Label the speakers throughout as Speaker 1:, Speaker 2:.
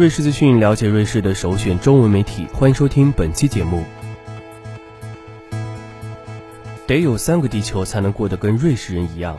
Speaker 1: 瑞士资讯，了解瑞士的首选中文媒体，欢迎收听本期节目。得有三个地球才能过得跟瑞士人一样。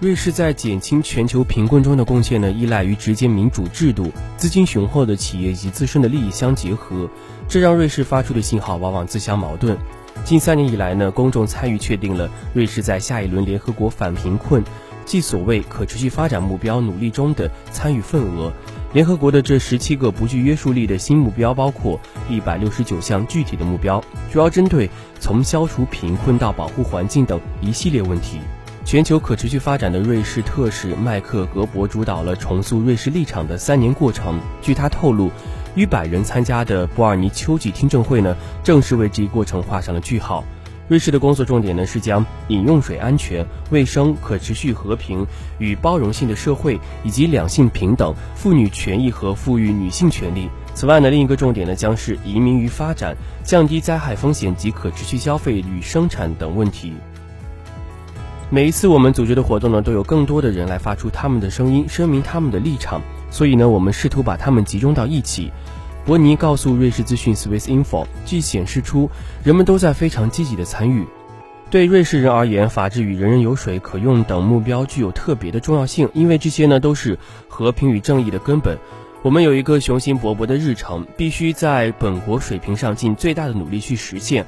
Speaker 1: 瑞士在减轻全球贫困中的贡献呢，依赖于直接民主制度、资金雄厚的企业以及自身的利益相结合，这让瑞士发出的信号往往自相矛盾。近三年以来呢，公众参与确定了瑞士在下一轮联合国反贫困，即所谓可持续发展目标努力中的参与份额。联合国的这十七个不具约束力的新目标，包括一百六十九项具体的目标，主要针对从消除贫困到保护环境等一系列问题。全球可持续发展的瑞士特使麦克格伯主导了重塑瑞士立场的三年过程。据他透露，逾百人参加的伯尔尼秋季听证会呢，正是为这一过程画上了句号。瑞士的工作重点呢是将饮用水安全、卫生、可持续和平与包容性的社会以及两性平等、妇女权益和富裕女性权利。此外呢，另一个重点呢将是移民与发展、降低灾害风险及可持续消费与生产等问题。每一次我们组织的活动呢，都有更多的人来发出他们的声音，声明他们的立场。所以呢，我们试图把他们集中到一起。伯尼告诉瑞士资讯 Swiss Info，据显示出人们都在非常积极的参与。对瑞士人而言，法治与人人有水可用等目标具有特别的重要性，因为这些呢都是和平与正义的根本。我们有一个雄心勃勃的日程，必须在本国水平上尽最大的努力去实现。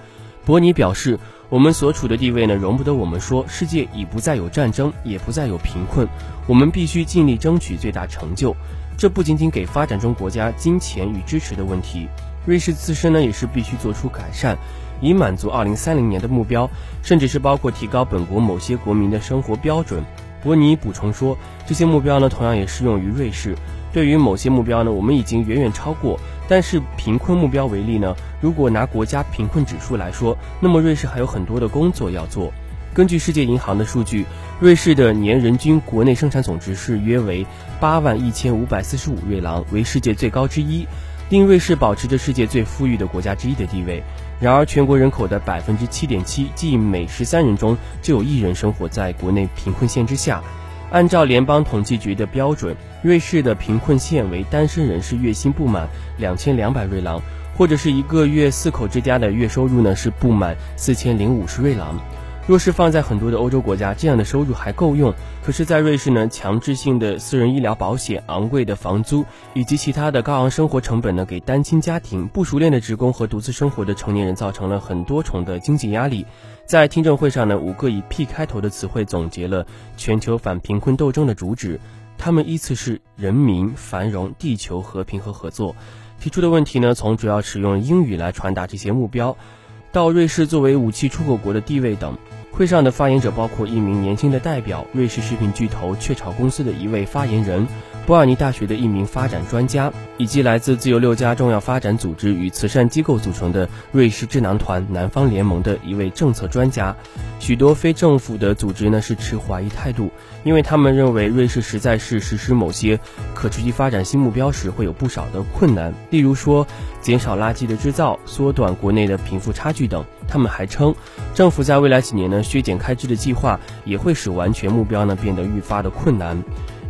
Speaker 1: 伯尼表示。我们所处的地位呢，容不得我们说世界已不再有战争，也不再有贫困。我们必须尽力争取最大成就。这不仅仅给发展中国家金钱与支持的问题，瑞士自身呢也是必须做出改善，以满足2030年的目标，甚至是包括提高本国某些国民的生活标准。伯尼补充说，这些目标呢，同样也适用于瑞士。对于某些目标呢，我们已经远远超过。但是贫困目标为例呢，如果拿国家贫困指数来说，那么瑞士还有很多的工作要做。根据世界银行的数据，瑞士的年人均国内生产总值是约为八万一千五百四十五瑞郎，为世界最高之一，令瑞士保持着世界最富裕的国家之一的地位。然而，全国人口的百分之七点七，即每十三人中就有一人生活在国内贫困线之下。按照联邦统计局的标准，瑞士的贫困线为单身人士月薪不满两千两百瑞郎，或者是一个月四口之家的月收入呢是不满四千零五十瑞郎。若是放在很多的欧洲国家，这样的收入还够用。可是，在瑞士呢，强制性的私人医疗保险、昂贵的房租以及其他的高昂生活成本呢，给单亲家庭、不熟练的职工和独自生活的成年人造成了很多重的经济压力。在听证会上呢，五个以 P 开头的词汇总结了全球反贫困斗争的主旨，他们依次是人民、繁荣、地球、和平和合作。提出的问题呢，从主要使用英语来传达这些目标，到瑞士作为武器出口国的地位等。会上的发言者包括一名年轻的代表，瑞士食品巨头雀巢公司的一位发言人，波尔尼大学的一名发展专家，以及来自自由六家重要发展组织与慈善机构组成的瑞士智囊团南方联盟的一位政策专家。许多非政府的组织呢是持怀疑态度，因为他们认为瑞士实在是实施某些可持续发展新目标时会有不少的困难，例如说减少垃圾的制造、缩短国内的贫富差距等。他们还称，政府在未来几年呢削减开支的计划也会使完全目标呢变得愈发的困难。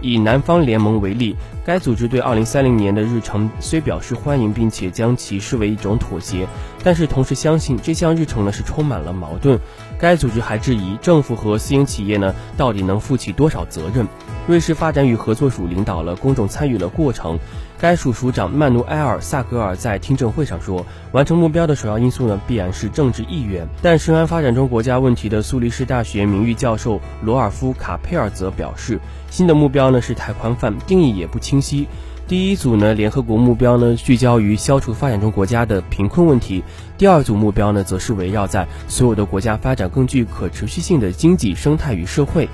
Speaker 1: 以南方联盟为例，该组织对2030年的日程虽表示欢迎，并且将其视为一种妥协，但是同时相信这项日程呢是充满了矛盾。该组织还质疑政府和私营企业呢到底能负起多少责任。瑞士发展与合作署领导了公众参与了过程。该署署长曼努埃尔·萨格尔在听证会上说：“完成目标的首要因素呢，必然是政治意愿。”但深谙发展中国家问题的苏黎世大学名誉教授罗尔夫·卡佩尔则表示：“新的目标呢是太宽泛，定义也不清晰。第一组呢，联合国目标呢聚焦于消除发展中国家的贫困问题；第二组目标呢，则是围绕在所有的国家发展更具可持续性的经济生态与社会。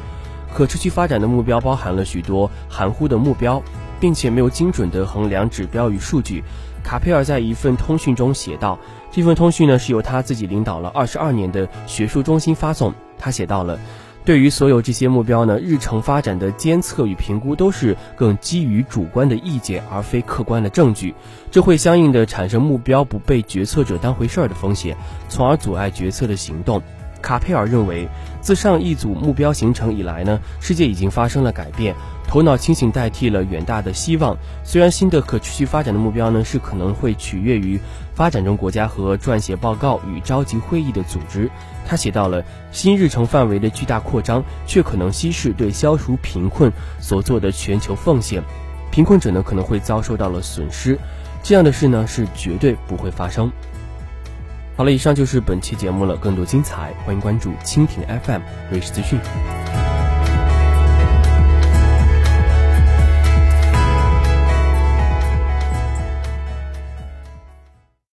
Speaker 1: 可持续发展的目标包含了许多含糊的目标。”并且没有精准的衡量指标与数据。卡佩尔在一份通讯中写道：“这份通讯呢是由他自己领导了二十二年的学术中心发送。他写到了，对于所有这些目标呢，日程发展的监测与评估都是更基于主观的意见而非客观的证据，这会相应的产生目标不被决策者当回事儿的风险，从而阻碍决策的行动。”卡佩尔认为，自上一组目标形成以来呢，世界已经发生了改变，头脑清醒代替了远大的希望。虽然新的可持续发展的目标呢，是可能会取悦于发展中国家和撰写报告与召集会议的组织。他写到了新日程范围的巨大扩张，却可能稀释对消除贫困所做的全球奉献，贫困者呢可能会遭受到了损失。这样的事呢是绝对不会发生。好了，以上就是本期节目了。更多精彩，欢迎关注蜻蜓 FM 瑞士资讯。